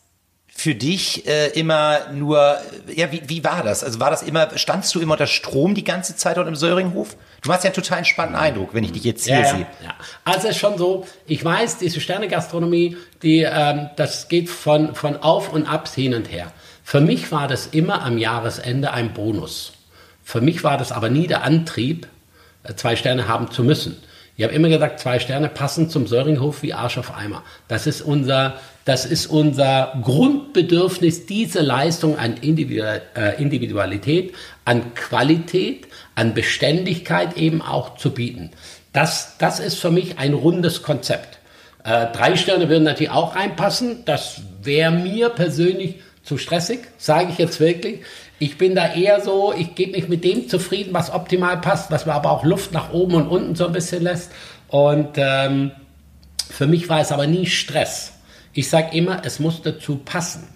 für dich äh, immer nur, ja, wie, wie war das? Also war das immer, standst du immer unter Strom die ganze Zeit dort im Söringhof? Du machst ja einen total entspannten Eindruck, wenn ich dich jetzt hier Ja, sehe. ja. Also es ist schon so, ich weiß, diese Sternegastronomie, die, ähm, das geht von, von Auf und Abs hin und her. Für mich war das immer am Jahresende ein Bonus. Für mich war das aber nie der Antrieb, äh, zwei Sterne haben zu müssen. Ich habe immer gesagt, zwei Sterne passen zum Söringhof wie Arsch auf Eimer. Das ist unser, das ist unser Grundbedürfnis, diese Leistung an äh, Individualität, an Qualität, an Beständigkeit eben auch zu bieten. Das, das ist für mich ein rundes Konzept. Äh, drei Sterne würden natürlich auch reinpassen. Das wäre mir persönlich zu stressig, sage ich jetzt wirklich. Ich bin da eher so, ich gebe mich mit dem zufrieden, was optimal passt, was mir aber auch Luft nach oben und unten so ein bisschen lässt. Und ähm, für mich war es aber nie Stress. Ich sage immer, es muss dazu passen.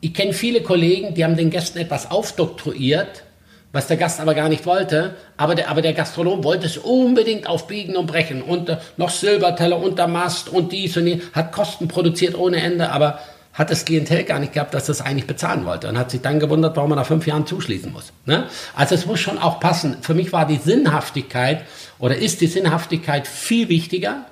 Ich kenne viele Kollegen, die haben den Gästen etwas aufdoktroyiert, was der Gast aber gar nicht wollte. Aber der, aber der Gastronom wollte es unbedingt auf Biegen und Brechen. Und äh, noch Silberteller unter Mast und dies und jenes. Hat Kosten produziert ohne Ende, aber hat das Klientel gar nicht gehabt, dass das eigentlich bezahlen wollte. Und hat sich dann gewundert, warum man nach fünf Jahren zuschließen muss. Ne? Also es muss schon auch passen. Für mich war die Sinnhaftigkeit oder ist die Sinnhaftigkeit viel wichtiger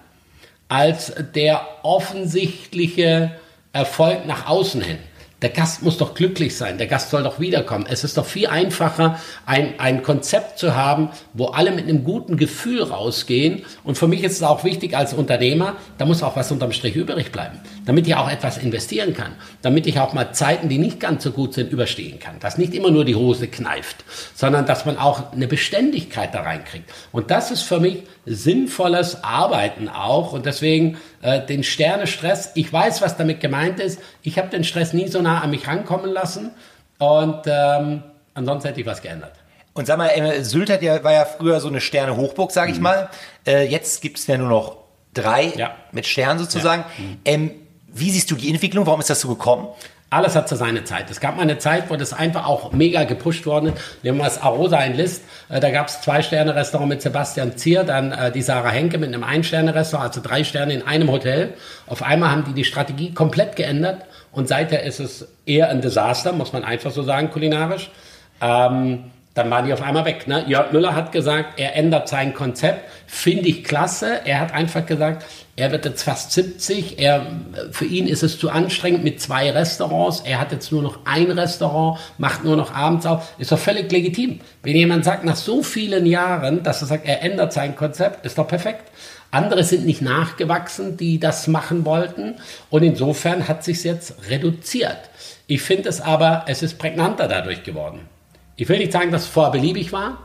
als der offensichtliche Erfolg nach außen hin. Der Gast muss doch glücklich sein, der Gast soll doch wiederkommen. Es ist doch viel einfacher, ein, ein Konzept zu haben, wo alle mit einem guten Gefühl rausgehen. Und für mich ist es auch wichtig als Unternehmer, da muss auch was unterm Strich übrig bleiben, damit ich auch etwas investieren kann, damit ich auch mal Zeiten, die nicht ganz so gut sind, überstehen kann. Dass nicht immer nur die Hose kneift, sondern dass man auch eine Beständigkeit da reinkriegt. Und das ist für mich sinnvolles Arbeiten auch. Und deswegen äh, den Sternestress, ich weiß, was damit gemeint ist. Ich habe den Stress nie so nah an mich rankommen lassen. Und ähm, ansonsten hätte ich was geändert. Und sag mal, äh, Sylt hat ja, war ja früher so eine Sterne-Hochburg, sag ich mal. Äh, jetzt gibt es ja nur noch drei Mhm. Ja. mit Sternen sozusagen. Ähm, wie siehst du die Entwicklung? Warum ist das so gekommen? Alles hat so seine Zeit. Es gab mal eine Zeit, wo das einfach auch mega gepusht worden ist. Nehmen wir das Arosa in List. Äh, Da gab es zwei Sterne Restaurant mit Sebastian Zier, dann äh, die Sarah Henke mit einem ein Sterne Restaurant, also drei Sterne in einem Hotel. Auf einmal haben die die Strategie komplett geändert und seither ist es eher ein Desaster, muss man einfach so sagen, kulinarisch. Ähm, dann waren die auf einmal weg. Ne? Jörg Müller hat gesagt, er ändert sein Konzept. Finde ich klasse. Er hat einfach gesagt, er wird jetzt fast 70. Er, für ihn ist es zu anstrengend mit zwei Restaurants. Er hat jetzt nur noch ein Restaurant, macht nur noch abends auf. Ist doch völlig legitim. Wenn jemand sagt, nach so vielen Jahren, dass er sagt, er ändert sein Konzept, ist doch perfekt. Andere sind nicht nachgewachsen, die das machen wollten. Und insofern hat sich jetzt reduziert. Ich finde es aber, es ist prägnanter dadurch geworden. Ich will nicht sagen, dass es vorher beliebig war,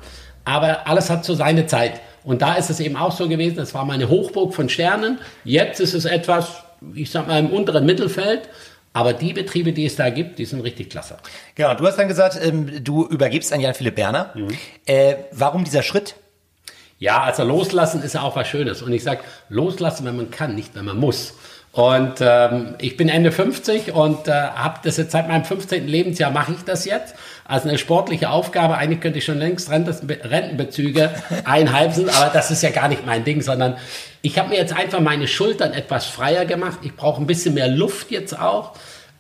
aber alles hat so seine Zeit. Und da ist es eben auch so gewesen, es war meine Hochburg von Sternen. Jetzt ist es etwas, ich sag mal, im unteren Mittelfeld. Aber die Betriebe, die es da gibt, die sind richtig klasse. Genau, du hast dann gesagt, ähm, du übergibst an Jan-Philipp Berner. Mhm. Äh, warum dieser Schritt? Ja, also loslassen ist ja auch was Schönes. Und ich sage, loslassen, wenn man kann, nicht wenn man muss. Und ähm, ich bin Ende 50 und äh, habe das jetzt seit meinem 15. Lebensjahr mache ich das jetzt. Also eine sportliche Aufgabe. Eigentlich könnte ich schon längst Rentenbezüge einheimsen, aber das ist ja gar nicht mein Ding, sondern ich habe mir jetzt einfach meine Schultern etwas freier gemacht. Ich brauche ein bisschen mehr Luft jetzt auch.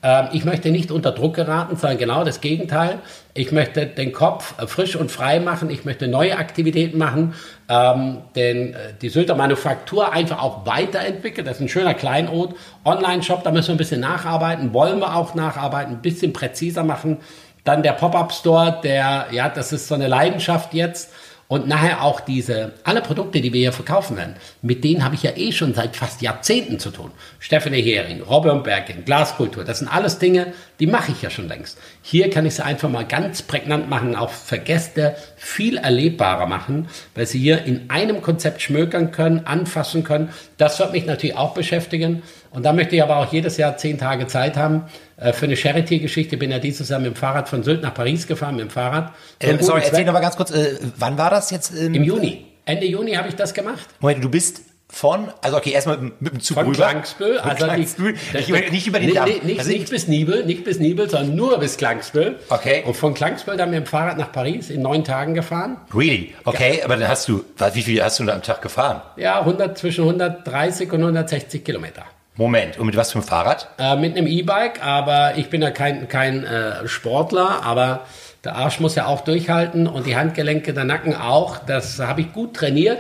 Ähm, ich möchte nicht unter Druck geraten, sondern genau das Gegenteil. Ich möchte den Kopf äh, frisch und frei machen. Ich möchte neue Aktivitäten machen, ähm, äh, die Sylter Manufaktur einfach auch weiterentwickeln. Das ist ein schöner Kleinod. Online-Shop, da müssen wir ein bisschen nacharbeiten, wollen wir auch nacharbeiten, ein bisschen präziser machen. Dann der Pop-Up-Store, der, ja, das ist so eine Leidenschaft jetzt. Und nachher auch diese, alle Produkte, die wir hier verkaufen werden, mit denen habe ich ja eh schon seit fast Jahrzehnten zu tun. Stephanie Hering, Robin Bergen, Glaskultur, das sind alles Dinge, die mache ich ja schon längst. Hier kann ich sie einfach mal ganz prägnant machen, auch für Gäste viel erlebbarer machen, weil sie hier in einem Konzept schmökern können, anfassen können. Das wird mich natürlich auch beschäftigen. Und da möchte ich aber auch jedes Jahr zehn Tage Zeit haben äh, für eine Charity-Geschichte. Bin ja dieses Jahr mit dem Fahrrad von Sylt nach Paris gefahren, mit dem Fahrrad. Ähm, sorry, erzähl noch mal ganz kurz, äh, wann war das jetzt? Ähm, Im Juni. Ende Juni habe ich das gemacht. Moment, du bist von, also okay, erstmal mit dem Zug von rüber. Klangsbüll, also Klangsbüll. Nicht, nicht, nicht über den Damm. Nicht, nicht, also nicht bis Nibel, nicht bis Nibel, sondern nur bis Klangsbüll. Okay. Und von Klangsbüll dann mit dem Fahrrad nach Paris in neun Tagen gefahren. Really? Okay, aber dann hast du, wie viel hast du da am Tag gefahren? Ja, 100, zwischen 130 und 160 Kilometer. Moment, und mit was für einem Fahrrad? Äh, mit einem E-Bike, aber ich bin ja kein, kein äh, Sportler, aber der Arsch muss ja auch durchhalten und die Handgelenke, der Nacken auch. Das habe ich gut trainiert.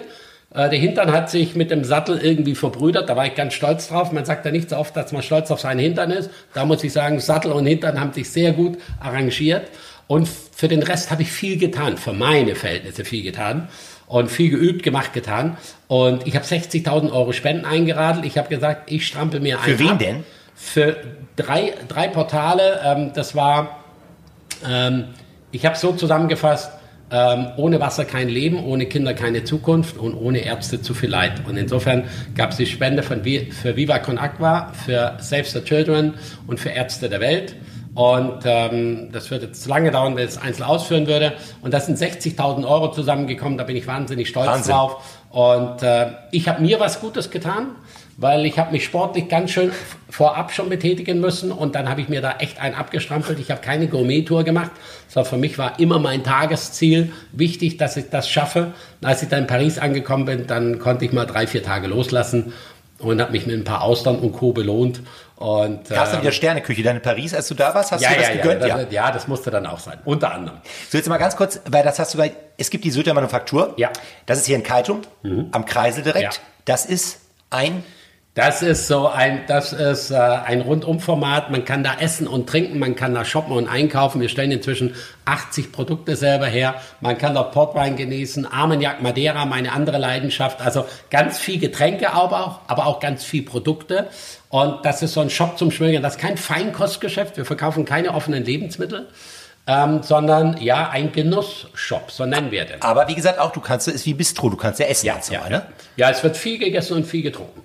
Äh, der Hintern hat sich mit dem Sattel irgendwie verbrüdert, da war ich ganz stolz drauf. Man sagt ja nicht so oft, dass man stolz auf seinen Hintern ist. Da muss ich sagen, Sattel und Hintern haben sich sehr gut arrangiert. Und für den Rest habe ich viel getan, für meine Verhältnisse viel getan und viel geübt, gemacht, getan. Und ich habe 60.000 Euro Spenden eingeradelt. Ich habe gesagt, ich strampel mir ein. Für wen ab. denn? Für drei, drei Portale. Ähm, das war, ähm, ich habe so zusammengefasst, ähm, ohne Wasser kein Leben, ohne Kinder keine Zukunft und ohne Ärzte zu viel Leid. Und insofern gab es die Spende von, für Viva Con Aqua, für Save the Children und für Ärzte der Welt. Und ähm, das würde jetzt lange dauern, wenn ich es einzeln ausführen würde. Und das sind 60.000 Euro zusammengekommen. Da bin ich wahnsinnig stolz Wahnsinn. drauf. Und äh, ich habe mir was Gutes getan, weil ich habe mich sportlich ganz schön vorab schon betätigen müssen. Und dann habe ich mir da echt einen abgestrampelt. Ich habe keine Gourmet-Tour gemacht, sondern für mich war immer mein Tagesziel wichtig, dass ich das schaffe. Und als ich dann in Paris angekommen bin, dann konnte ich mal drei, vier Tage loslassen und habe mich mit ein paar Austern und Co. belohnt. Und, Gab es dann wieder Sterneküche dann in Paris, als du da warst? Hast ja, du das ja, gegönnt? Ja, das, ja, das musste dann auch sein, unter anderem. So, jetzt mal ganz kurz, weil das hast du bei, es gibt die Süder Manufaktur. Ja. Das ist hier in Kaitum, mhm. am Kreisel direkt. Ja. Das ist ein das ist so ein, das ist äh, ein Rundumformat. Man kann da essen und trinken, man kann da shoppen und einkaufen. Wir stellen inzwischen 80 Produkte selber her. Man kann dort Portwein genießen, Armagnac Madeira, meine andere Leidenschaft. Also ganz viel Getränke aber auch, aber auch ganz viel Produkte. Und das ist so ein Shop zum Schmögern. Das ist kein Feinkostgeschäft. Wir verkaufen keine offenen Lebensmittel. Ähm, sondern ja, ein Genussshop, so nennen wir den. Aber wie gesagt, auch du kannst, es ist wie Bistro, du kannst ja essen. Ja, ja, ne? ja, es wird viel gegessen und viel getrunken.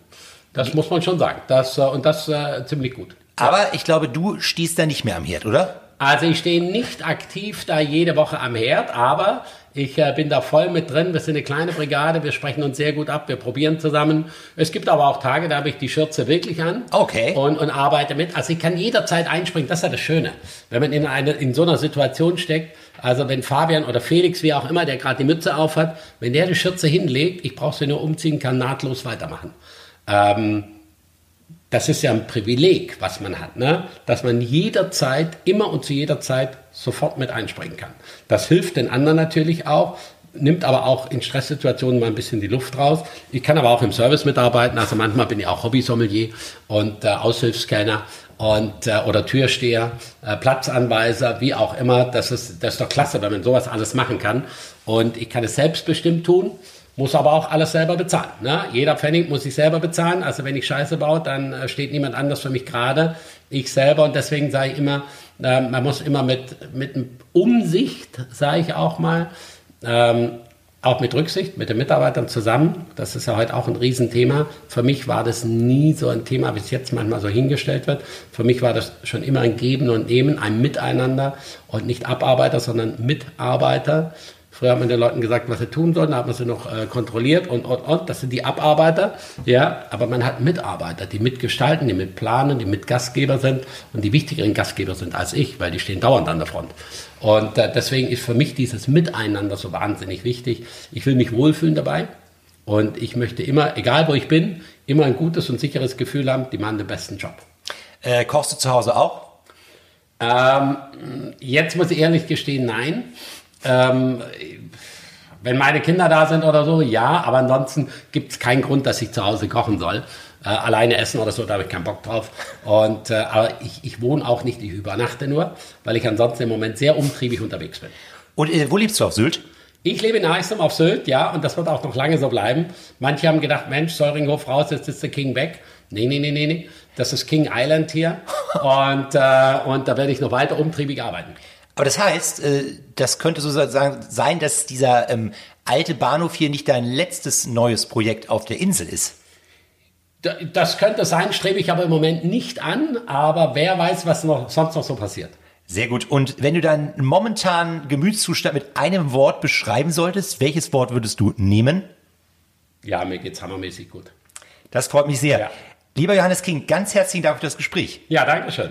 Das muss man schon sagen. Das, äh, und das äh, ziemlich gut. Aber ich glaube, du stehst da nicht mehr am Herd, oder? Also ich stehe nicht aktiv da jede Woche am Herd, aber ich äh, bin da voll mit drin. Wir sind eine kleine Brigade, wir sprechen uns sehr gut ab, wir probieren zusammen. Es gibt aber auch Tage, da habe ich die Schürze wirklich an okay. und, und arbeite mit. Also ich kann jederzeit einspringen, das ist ja das Schöne. Wenn man in, eine, in so einer Situation steckt, also wenn Fabian oder Felix, wie auch immer, der gerade die Mütze aufhat, wenn der die Schürze hinlegt, ich brauche sie nur umziehen, kann nahtlos weitermachen. Ähm, das ist ja ein Privileg, was man hat, ne? dass man jederzeit, immer und zu jeder Zeit sofort mit einspringen kann. Das hilft den anderen natürlich auch, nimmt aber auch in Stresssituationen mal ein bisschen die Luft raus. Ich kann aber auch im Service mitarbeiten, also manchmal bin ich auch Hobby-Sommelier und äh, Aushilfscanner und äh, oder Türsteher, äh, Platzanweiser, wie auch immer. Das ist das ist doch klasse, wenn man sowas alles machen kann. Und ich kann es selbstbestimmt tun muss aber auch alles selber bezahlen. Ne? Jeder Pfennig muss ich selber bezahlen. Also wenn ich Scheiße baue, dann äh, steht niemand anders für mich gerade, ich selber. Und deswegen sage ich immer, äh, man muss immer mit, mit Umsicht, sage ich auch mal, ähm, auch mit Rücksicht, mit den Mitarbeitern zusammen. Das ist ja heute auch ein Riesenthema. Für mich war das nie so ein Thema, wie es jetzt manchmal so hingestellt wird. Für mich war das schon immer ein Geben und Nehmen, ein Miteinander und nicht Abarbeiter, sondern Mitarbeiter. Früher hat man den Leuten gesagt, was sie tun sollen, da hat man sie noch äh, kontrolliert und, und, und. Das sind die Abarbeiter, ja. Aber man hat Mitarbeiter, die mitgestalten, die mitplanen, die Mitgastgeber sind und die wichtigeren Gastgeber sind als ich, weil die stehen dauernd an der Front. Und äh, deswegen ist für mich dieses Miteinander so wahnsinnig wichtig. Ich will mich wohlfühlen dabei und ich möchte immer, egal wo ich bin, immer ein gutes und sicheres Gefühl haben, die machen den besten Job. Äh, kochst du zu Hause auch? Ähm, jetzt muss ich ehrlich gestehen, nein. Ähm, wenn meine Kinder da sind oder so, ja, aber ansonsten gibt es keinen Grund, dass ich zu Hause kochen soll. Äh, alleine essen oder so, da habe ich keinen Bock drauf. Und, äh, aber ich, ich wohne auch nicht, ich übernachte nur, weil ich ansonsten im Moment sehr umtriebig unterwegs bin. Und äh, wo lebst du auf Sylt? Ich lebe in Eistum auf Sylt, ja, und das wird auch noch lange so bleiben. Manche haben gedacht, Mensch, Säuringhof raus, jetzt ist der King weg. Nee, nee, nee, nee, nee. Das ist King Island hier. und, äh, und da werde ich noch weiter umtriebig arbeiten. Aber das heißt, äh, das könnte sozusagen sein, dass dieser ähm, alte Bahnhof hier nicht dein letztes neues Projekt auf der Insel ist. Das könnte sein, strebe ich aber im Moment nicht an, aber wer weiß, was noch, sonst noch so passiert. Sehr gut. Und wenn du deinen momentanen Gemütszustand mit einem Wort beschreiben solltest, welches Wort würdest du nehmen? Ja, mir geht's hammermäßig gut. Das freut mich sehr. Ja. Lieber Johannes King, ganz herzlichen Dank für das Gespräch. Ja, danke schön.